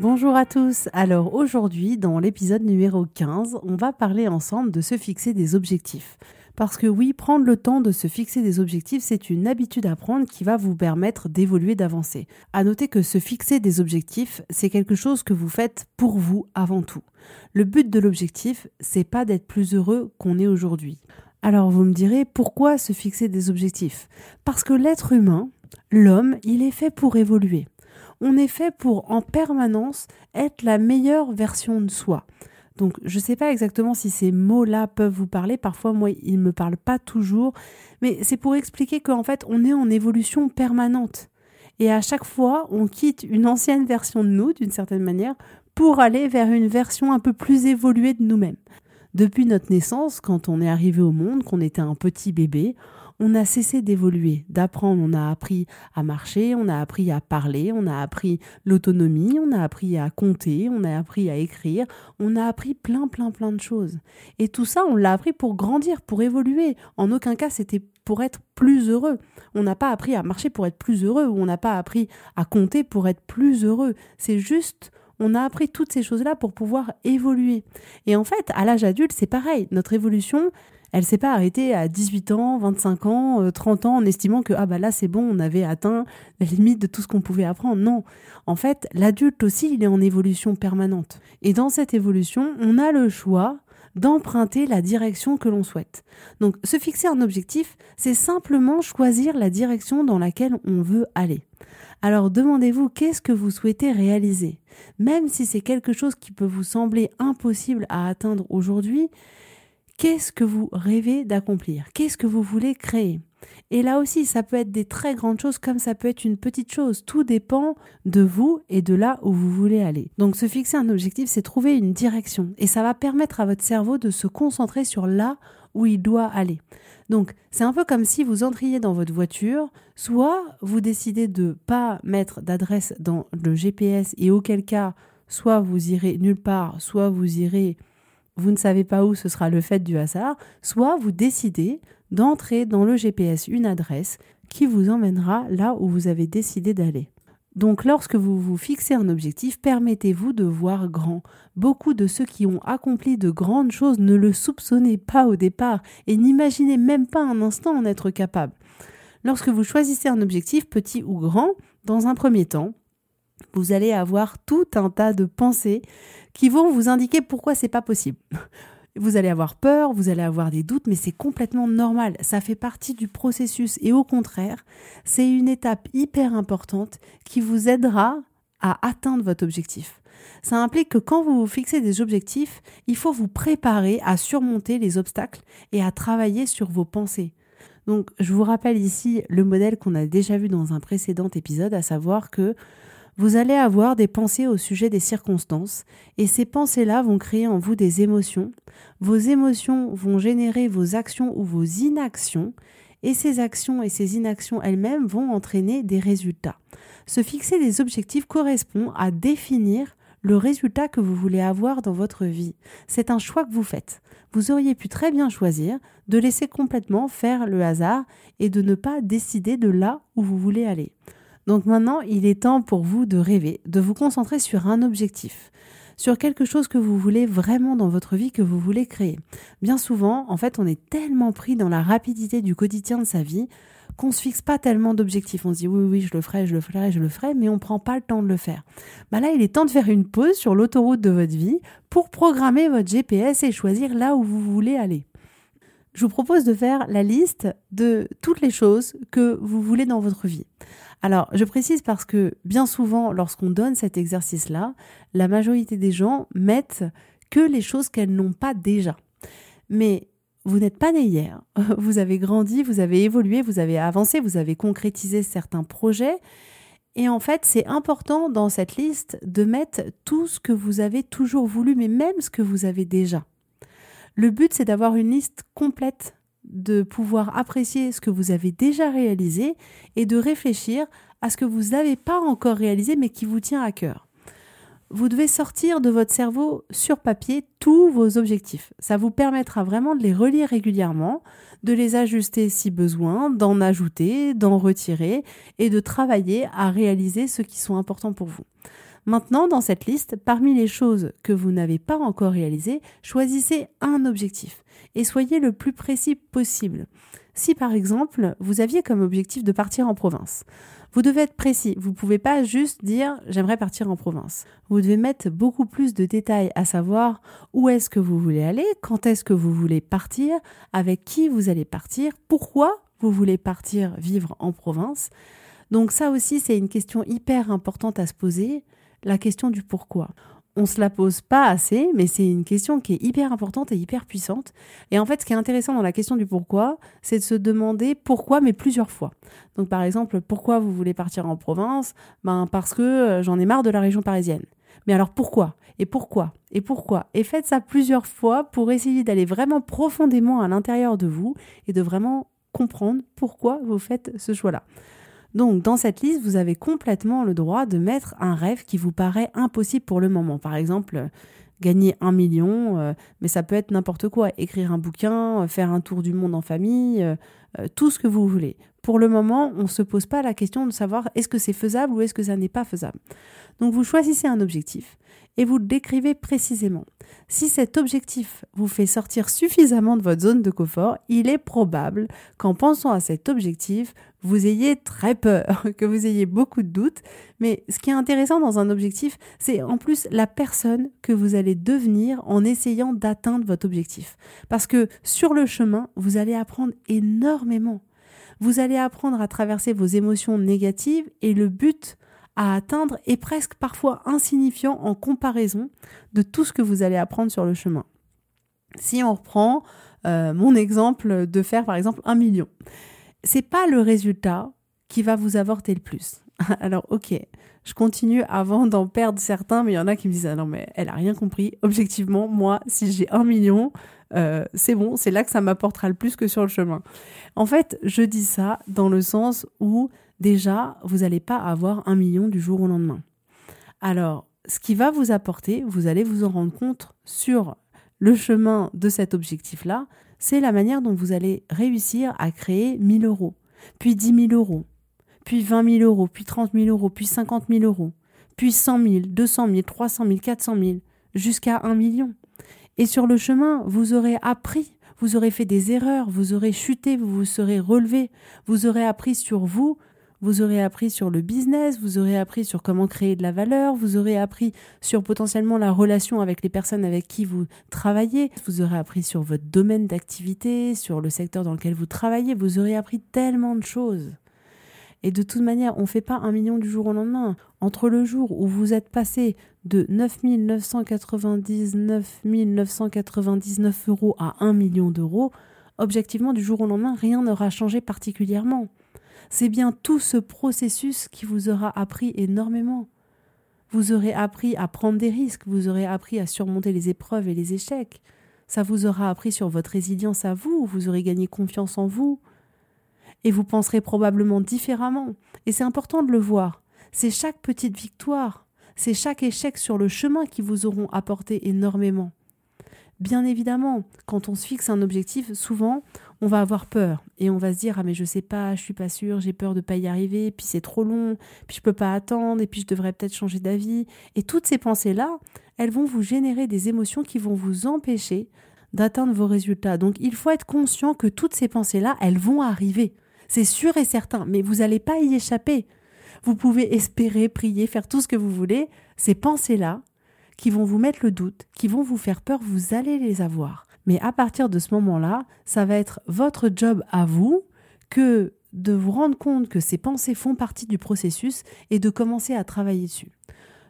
Bonjour à tous. Alors aujourd'hui, dans l'épisode numéro 15, on va parler ensemble de se fixer des objectifs. Parce que oui, prendre le temps de se fixer des objectifs, c'est une habitude à prendre qui va vous permettre d'évoluer, d'avancer. À noter que se fixer des objectifs, c'est quelque chose que vous faites pour vous avant tout. Le but de l'objectif, c'est pas d'être plus heureux qu'on est aujourd'hui. Alors vous me direz pourquoi se fixer des objectifs? Parce que l'être humain, l'homme, il est fait pour évoluer on est fait pour en permanence être la meilleure version de soi. Donc je ne sais pas exactement si ces mots-là peuvent vous parler, parfois moi ils ne me parlent pas toujours, mais c'est pour expliquer qu'en fait on est en évolution permanente. Et à chaque fois on quitte une ancienne version de nous d'une certaine manière pour aller vers une version un peu plus évoluée de nous-mêmes. Depuis notre naissance, quand on est arrivé au monde, qu'on était un petit bébé, on a cessé d'évoluer, d'apprendre. On a appris à marcher, on a appris à parler, on a appris l'autonomie, on a appris à compter, on a appris à écrire, on a appris plein, plein, plein de choses. Et tout ça, on l'a appris pour grandir, pour évoluer. En aucun cas, c'était pour être plus heureux. On n'a pas appris à marcher pour être plus heureux, ou on n'a pas appris à compter pour être plus heureux. C'est juste on a appris toutes ces choses-là pour pouvoir évoluer. Et en fait, à l'âge adulte, c'est pareil. Notre évolution, elle s'est pas arrêtée à 18 ans, 25 ans, 30 euh, ans en estimant que ah bah là c'est bon, on avait atteint la limite de tout ce qu'on pouvait apprendre. Non. En fait, l'adulte aussi, il est en évolution permanente. Et dans cette évolution, on a le choix d'emprunter la direction que l'on souhaite. Donc se fixer un objectif, c'est simplement choisir la direction dans laquelle on veut aller. Alors demandez-vous qu'est-ce que vous souhaitez réaliser? Même si c'est quelque chose qui peut vous sembler impossible à atteindre aujourd'hui, Qu'est-ce que vous rêvez d'accomplir? Qu'est-ce que vous voulez créer? Et là aussi, ça peut être des très grandes choses comme ça peut être une petite chose. Tout dépend de vous et de là où vous voulez aller. Donc se fixer un objectif, c'est trouver une direction. Et ça va permettre à votre cerveau de se concentrer sur là où il doit aller. Donc, c'est un peu comme si vous entriez dans votre voiture, soit vous décidez de pas mettre d'adresse dans le GPS et auquel cas, soit vous irez nulle part, soit vous irez vous ne savez pas où ce sera le fait du hasard, soit vous décidez d'entrer dans le GPS une adresse qui vous emmènera là où vous avez décidé d'aller. Donc lorsque vous vous fixez un objectif, permettez-vous de voir grand. Beaucoup de ceux qui ont accompli de grandes choses ne le soupçonnaient pas au départ et n'imaginez même pas un instant en être capable. Lorsque vous choisissez un objectif, petit ou grand, dans un premier temps, vous allez avoir tout un tas de pensées qui vont vous indiquer pourquoi c'est pas possible. Vous allez avoir peur, vous allez avoir des doutes, mais c'est complètement normal. Ça fait partie du processus et au contraire, c'est une étape hyper importante qui vous aidera à atteindre votre objectif. Ça implique que quand vous vous fixez des objectifs, il faut vous préparer à surmonter les obstacles et à travailler sur vos pensées. Donc, je vous rappelle ici le modèle qu'on a déjà vu dans un précédent épisode, à savoir que vous allez avoir des pensées au sujet des circonstances et ces pensées-là vont créer en vous des émotions. Vos émotions vont générer vos actions ou vos inactions et ces actions et ces inactions elles-mêmes vont entraîner des résultats. Se fixer des objectifs correspond à définir le résultat que vous voulez avoir dans votre vie. C'est un choix que vous faites. Vous auriez pu très bien choisir de laisser complètement faire le hasard et de ne pas décider de là où vous voulez aller. Donc maintenant, il est temps pour vous de rêver, de vous concentrer sur un objectif, sur quelque chose que vous voulez vraiment dans votre vie, que vous voulez créer. Bien souvent, en fait, on est tellement pris dans la rapidité du quotidien de sa vie qu'on se fixe pas tellement d'objectifs. On se dit oui, oui, je le ferai, je le ferai, je le ferai, mais on prend pas le temps de le faire. Bah là, il est temps de faire une pause sur l'autoroute de votre vie pour programmer votre GPS et choisir là où vous voulez aller. Je vous propose de faire la liste de toutes les choses que vous voulez dans votre vie. Alors, je précise parce que bien souvent, lorsqu'on donne cet exercice-là, la majorité des gens mettent que les choses qu'elles n'ont pas déjà. Mais vous n'êtes pas né hier, vous avez grandi, vous avez évolué, vous avez avancé, vous avez concrétisé certains projets. Et en fait, c'est important dans cette liste de mettre tout ce que vous avez toujours voulu, mais même ce que vous avez déjà. Le but, c'est d'avoir une liste complète, de pouvoir apprécier ce que vous avez déjà réalisé et de réfléchir à ce que vous n'avez pas encore réalisé, mais qui vous tient à cœur vous devez sortir de votre cerveau sur papier tous vos objectifs. Ça vous permettra vraiment de les relire régulièrement, de les ajuster si besoin, d'en ajouter, d'en retirer et de travailler à réaliser ceux qui sont importants pour vous. Maintenant, dans cette liste, parmi les choses que vous n'avez pas encore réalisées, choisissez un objectif et soyez le plus précis possible. Si par exemple, vous aviez comme objectif de partir en province, vous devez être précis. Vous ne pouvez pas juste dire j'aimerais partir en province. Vous devez mettre beaucoup plus de détails, à savoir où est-ce que vous voulez aller, quand est-ce que vous voulez partir, avec qui vous allez partir, pourquoi vous voulez partir vivre en province. Donc ça aussi, c'est une question hyper importante à se poser, la question du pourquoi on se la pose pas assez, mais c'est une question qui est hyper importante et hyper puissante. Et en fait, ce qui est intéressant dans la question du pourquoi, c'est de se demander pourquoi, mais plusieurs fois. Donc, par exemple, pourquoi vous voulez partir en province? Ben, parce que euh, j'en ai marre de la région parisienne. Mais alors pourquoi? Et pourquoi? Et pourquoi? Et faites ça plusieurs fois pour essayer d'aller vraiment profondément à l'intérieur de vous et de vraiment comprendre pourquoi vous faites ce choix-là. Donc dans cette liste, vous avez complètement le droit de mettre un rêve qui vous paraît impossible pour le moment. Par exemple, gagner un million, euh, mais ça peut être n'importe quoi. Écrire un bouquin, euh, faire un tour du monde en famille, euh, tout ce que vous voulez. Pour le moment, on ne se pose pas la question de savoir est-ce que c'est faisable ou est-ce que ça n'est pas faisable. Donc vous choisissez un objectif et vous le décrivez précisément. Si cet objectif vous fait sortir suffisamment de votre zone de confort, il est probable qu'en pensant à cet objectif, vous ayez très peur, que vous ayez beaucoup de doutes. Mais ce qui est intéressant dans un objectif, c'est en plus la personne que vous allez devenir en essayant d'atteindre votre objectif. Parce que sur le chemin, vous allez apprendre énormément. Vous allez apprendre à traverser vos émotions négatives et le but à atteindre est presque parfois insignifiant en comparaison de tout ce que vous allez apprendre sur le chemin. Si on reprend euh, mon exemple de faire par exemple un million, c'est pas le résultat qui va vous avorter le plus. Alors ok, je continue avant d'en perdre certains, mais il y en a qui me disent ah non mais elle a rien compris. Objectivement, moi, si j'ai un million, euh, c'est bon, c'est là que ça m'apportera le plus que sur le chemin. En fait, je dis ça dans le sens où déjà, vous n'allez pas avoir un million du jour au lendemain. Alors, ce qui va vous apporter, vous allez vous en rendre compte sur le chemin de cet objectif-là, c'est la manière dont vous allez réussir à créer 1000 euros, puis 10 000 euros, puis 20 000 euros, puis 30 000 euros, puis 50 000 euros, puis 100 000, 200 000, 300 000, 400 000, jusqu'à 1 million. Et sur le chemin, vous aurez appris, vous aurez fait des erreurs, vous aurez chuté, vous vous serez relevé, vous aurez appris sur vous, vous aurez appris sur le business, vous aurez appris sur comment créer de la valeur, vous aurez appris sur potentiellement la relation avec les personnes avec qui vous travaillez, vous aurez appris sur votre domaine d'activité, sur le secteur dans lequel vous travaillez, vous aurez appris tellement de choses. Et de toute manière, on ne fait pas un million du jour au lendemain. Entre le jour où vous êtes passé de 9 999 999 euros à 1 million d'euros, objectivement, du jour au lendemain, rien n'aura changé particulièrement c'est bien tout ce processus qui vous aura appris énormément. Vous aurez appris à prendre des risques, vous aurez appris à surmonter les épreuves et les échecs. Ça vous aura appris sur votre résilience à vous, vous aurez gagné confiance en vous. Et vous penserez probablement différemment. Et c'est important de le voir. C'est chaque petite victoire, c'est chaque échec sur le chemin qui vous auront apporté énormément. Bien évidemment, quand on se fixe un objectif, souvent, on va avoir peur et on va se dire ah mais je sais pas, je suis pas sûre, j'ai peur de pas y arriver, puis c'est trop long, puis je peux pas attendre et puis je devrais peut-être changer d'avis et toutes ces pensées là, elles vont vous générer des émotions qui vont vous empêcher d'atteindre vos résultats. Donc il faut être conscient que toutes ces pensées là, elles vont arriver. C'est sûr et certain, mais vous n'allez pas y échapper. Vous pouvez espérer, prier, faire tout ce que vous voulez. Ces pensées-là, qui vont vous mettre le doute, qui vont vous faire peur, vous allez les avoir. Mais à partir de ce moment-là, ça va être votre job à vous que de vous rendre compte que ces pensées font partie du processus et de commencer à travailler dessus.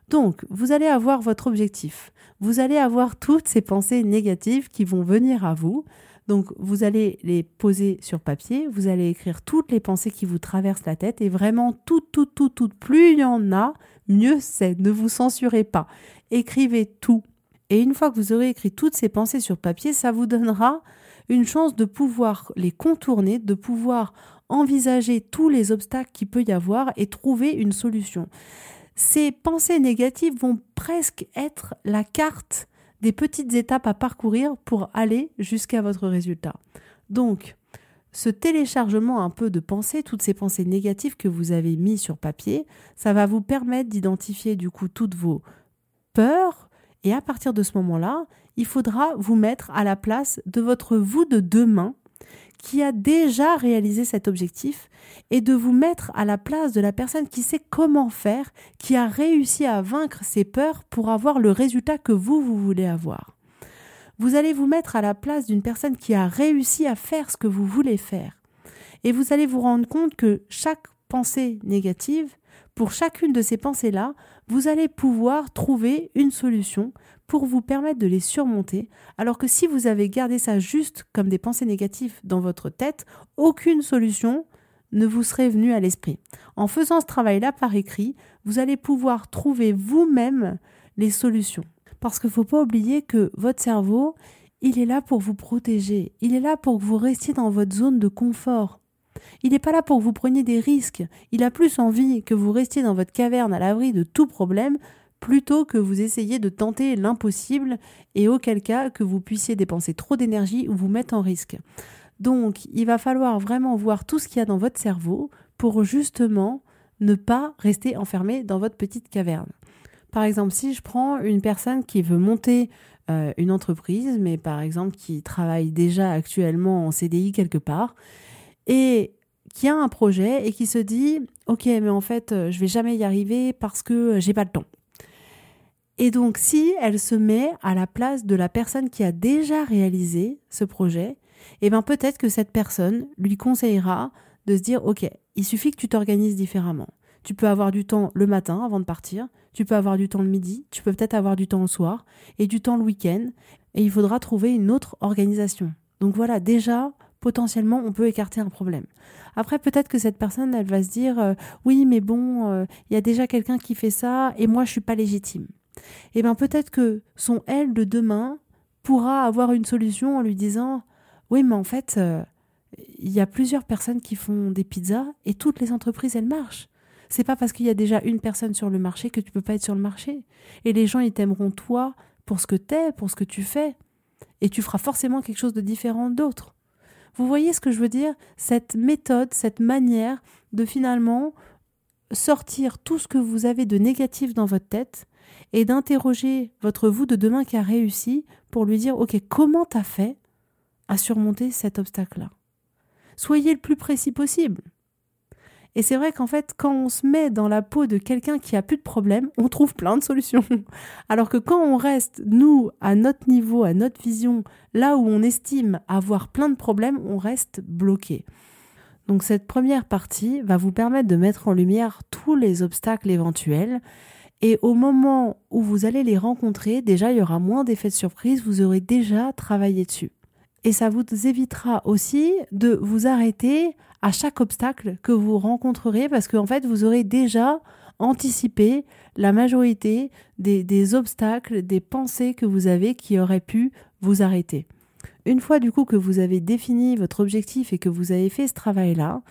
Donc, vous allez avoir votre objectif. Vous allez avoir toutes ces pensées négatives qui vont venir à vous. Donc, vous allez les poser sur papier, vous allez écrire toutes les pensées qui vous traversent la tête et vraiment toutes, toutes, toutes, toutes. Plus il y en a, mieux c'est. Ne vous censurez pas. Écrivez tout. Et une fois que vous aurez écrit toutes ces pensées sur papier, ça vous donnera une chance de pouvoir les contourner, de pouvoir envisager tous les obstacles qu'il peut y avoir et trouver une solution. Ces pensées négatives vont presque être la carte des petites étapes à parcourir pour aller jusqu'à votre résultat. Donc, ce téléchargement un peu de pensées, toutes ces pensées négatives que vous avez mis sur papier, ça va vous permettre d'identifier du coup toutes vos peurs et à partir de ce moment-là, il faudra vous mettre à la place de votre vous de demain qui a déjà réalisé cet objectif et de vous mettre à la place de la personne qui sait comment faire, qui a réussi à vaincre ses peurs pour avoir le résultat que vous, vous voulez avoir. Vous allez vous mettre à la place d'une personne qui a réussi à faire ce que vous voulez faire. Et vous allez vous rendre compte que chaque pensée négative, pour chacune de ces pensées-là, vous allez pouvoir trouver une solution pour vous permettre de les surmonter, alors que si vous avez gardé ça juste comme des pensées négatives dans votre tête, aucune solution ne vous serait venue à l'esprit. En faisant ce travail-là par écrit, vous allez pouvoir trouver vous-même les solutions. Parce qu'il ne faut pas oublier que votre cerveau, il est là pour vous protéger, il est là pour que vous restiez dans votre zone de confort. Il n'est pas là pour que vous preniez des risques, il a plus envie que vous restiez dans votre caverne à l'abri de tout problème plutôt que vous essayiez de tenter l'impossible et auquel cas que vous puissiez dépenser trop d'énergie ou vous mettre en risque. Donc, il va falloir vraiment voir tout ce qu'il y a dans votre cerveau pour justement ne pas rester enfermé dans votre petite caverne. Par exemple, si je prends une personne qui veut monter euh, une entreprise, mais par exemple qui travaille déjà actuellement en CDI quelque part, et qui a un projet et qui se dit, ok, mais en fait, euh, je vais jamais y arriver parce que j'ai pas le temps. Et donc, si elle se met à la place de la personne qui a déjà réalisé ce projet, eh bien peut-être que cette personne lui conseillera de se dire, OK, il suffit que tu t'organises différemment. Tu peux avoir du temps le matin avant de partir, tu peux avoir du temps le midi, tu peux peut-être avoir du temps le soir et du temps le week-end, et il faudra trouver une autre organisation. Donc voilà, déjà, potentiellement, on peut écarter un problème. Après, peut-être que cette personne, elle va se dire, euh, oui, mais bon, euh, il y a déjà quelqu'un qui fait ça, et moi, je suis pas légitime eh bien peut-être que son elle de demain pourra avoir une solution en lui disant oui mais en fait euh, il y a plusieurs personnes qui font des pizzas et toutes les entreprises elles marchent. C'est pas parce qu'il y a déjà une personne sur le marché que tu peux pas être sur le marché. Et les gens ils t'aimeront toi pour ce que t'es pour ce que tu fais. Et tu feras forcément quelque chose de différent d'autres vous voyez ce que je veux dire? Cette méthode cette manière de finalement sortir tout ce que vous avez de négatif dans votre tête et d'interroger votre vous de demain qui a réussi pour lui dire Ok, comment t'as fait à surmonter cet obstacle-là? Soyez le plus précis possible. Et c'est vrai qu'en fait, quand on se met dans la peau de quelqu'un qui a plus de problème, on trouve plein de solutions. Alors que quand on reste, nous, à notre niveau, à notre vision, là où on estime avoir plein de problèmes, on reste bloqué. Donc cette première partie va vous permettre de mettre en lumière tous les obstacles éventuels et au moment où vous allez les rencontrer, déjà, il y aura moins d'effets de surprise, vous aurez déjà travaillé dessus. Et ça vous évitera aussi de vous arrêter à chaque obstacle que vous rencontrerez parce qu'en fait, vous aurez déjà anticipé la majorité des, des, obstacles, des pensées que vous avez qui auraient pu vous arrêter. Une fois du coup que vous avez défini votre objectif et que vous avez fait ce travail-là,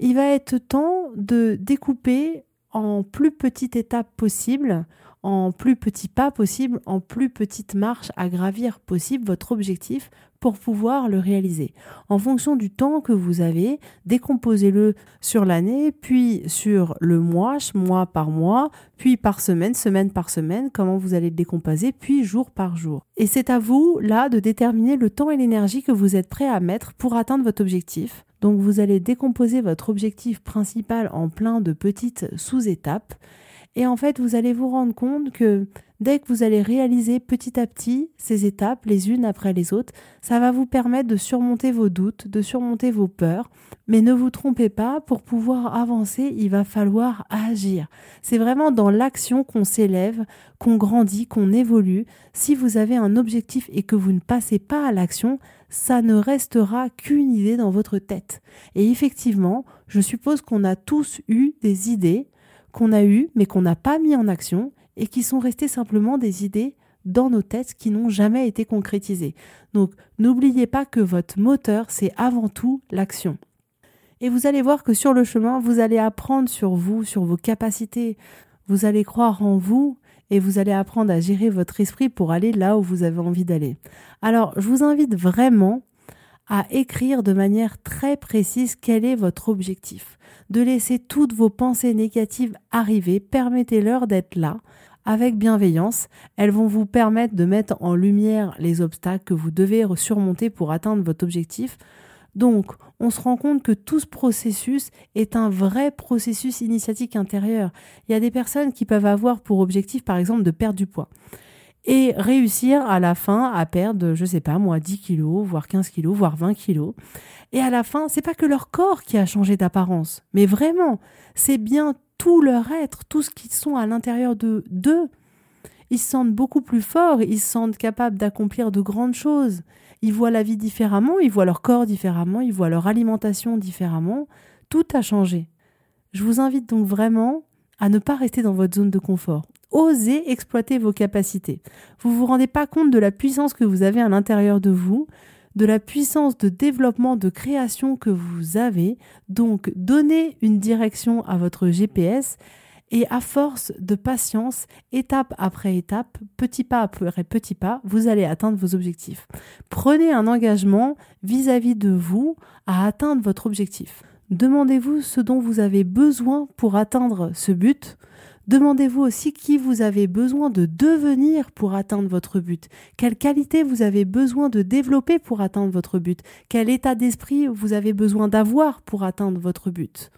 il va être temps de découper en plus petite étape possible, en plus petits pas possible, en plus petite marche à gravir possible votre objectif pour pouvoir le réaliser. En fonction du temps que vous avez, décomposez-le sur l'année, puis sur le mois, mois par mois, puis par semaine, semaine par semaine, comment vous allez le décomposer, puis jour par jour. Et c'est à vous, là, de déterminer le temps et l'énergie que vous êtes prêt à mettre pour atteindre votre objectif Donc vous allez décomposer votre objectif principal en plein de petites sous-étapes. Et en fait, vous allez vous rendre compte que dès que vous allez réaliser petit à petit ces étapes, les unes après les autres, ça va vous permettre de surmonter vos doutes, de surmonter vos peurs. Mais ne vous trompez pas, pour pouvoir avancer, il va falloir agir. C'est vraiment dans l'action qu'on s'élève, qu'on grandit, qu'on évolue. Si vous avez un objectif et que vous ne passez pas à l'action, ça ne restera qu'une idée dans votre tête. Et effectivement, je suppose qu'on a tous eu des idées qu'on a eues mais qu'on n'a pas mis en action et qui sont restées simplement des idées dans nos têtes qui n'ont jamais été concrétisées. Donc n'oubliez pas que votre moteur, c'est avant tout l'action. Et vous allez voir que sur le chemin, vous allez apprendre sur vous, sur vos capacités, vous allez croire en vous et vous allez apprendre à gérer votre esprit pour aller là où vous avez envie d'aller. Alors, je vous invite vraiment à écrire de manière très précise quel est votre objectif, de laisser toutes vos pensées négatives arriver, permettez-leur d'être là avec bienveillance, elles vont vous permettre de mettre en lumière les obstacles que vous devez surmonter pour atteindre votre objectif. Donc, on se rend compte que tout ce processus est un vrai processus initiatique intérieur. Il y a des personnes qui peuvent avoir pour objectif, par exemple, de perdre du poids et réussir à la fin à perdre, je sais pas moi, 10 kilos, voire 15 kilos, voire 20 kilos. Et à la fin, c'est pas que leur corps qui a changé d'apparence, mais vraiment, c'est bien tout leur être, tout ce qu'ils sont à l'intérieur de d'eux. Ils se sentent beaucoup plus forts, ils se sentent capables d'accomplir de grandes choses. Ils voient la vie différemment, ils voient leur corps différemment, ils voient leur alimentation différemment. Tout a changé. Je vous invite donc vraiment à ne pas rester dans votre zone de confort. Osez exploiter vos capacités. Vous vous rendez pas compte de la puissance que vous avez à l'intérieur de vous, de la puissance de développement, de création que vous avez. Donc, donnez une direction à votre GPS et à force de patience, étape après étape, petit pas après petit pas, vous allez atteindre vos objectifs. Prenez un engagement vis-à-vis de vous à atteindre votre objectif. Demandez-vous ce dont vous avez besoin pour atteindre ce but. Demandez-vous aussi qui vous avez besoin de devenir pour atteindre votre but, quelle qualité vous avez besoin de développer pour atteindre votre but, quel état d'esprit vous avez besoin d'avoir pour atteindre votre but.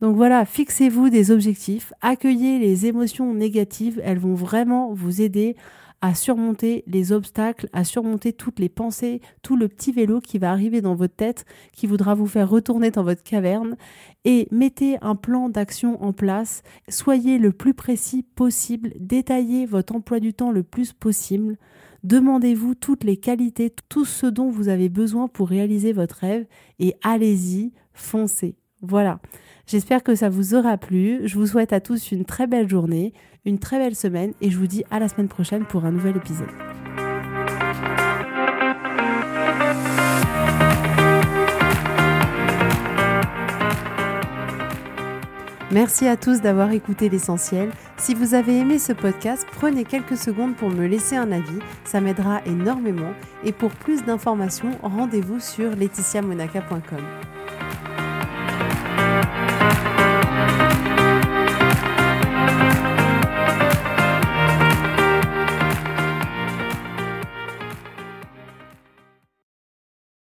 Donc voilà, fixez-vous des objectifs, accueillez les émotions négatives, elles vont vraiment vous aider à surmonter les obstacles, à surmonter toutes les pensées, tout le petit vélo qui va arriver dans votre tête, qui voudra vous faire retourner dans votre caverne, et mettez un plan d'action en place, soyez le plus précis possible, détaillez votre emploi du temps le plus possible, demandez-vous toutes les qualités, tout ce dont vous avez besoin pour réaliser votre rêve, et allez-y, foncez. Voilà. J'espère que ça vous aura plu. Je vous souhaite à tous une très belle journée, une très belle semaine et je vous dis à la semaine prochaine pour un nouvel épisode. Merci à tous d'avoir écouté l'essentiel. Si vous avez aimé ce podcast, prenez quelques secondes pour me laisser un avis, ça m'aidera énormément. Et pour plus d'informations, rendez-vous sur laetitiamonaca.com.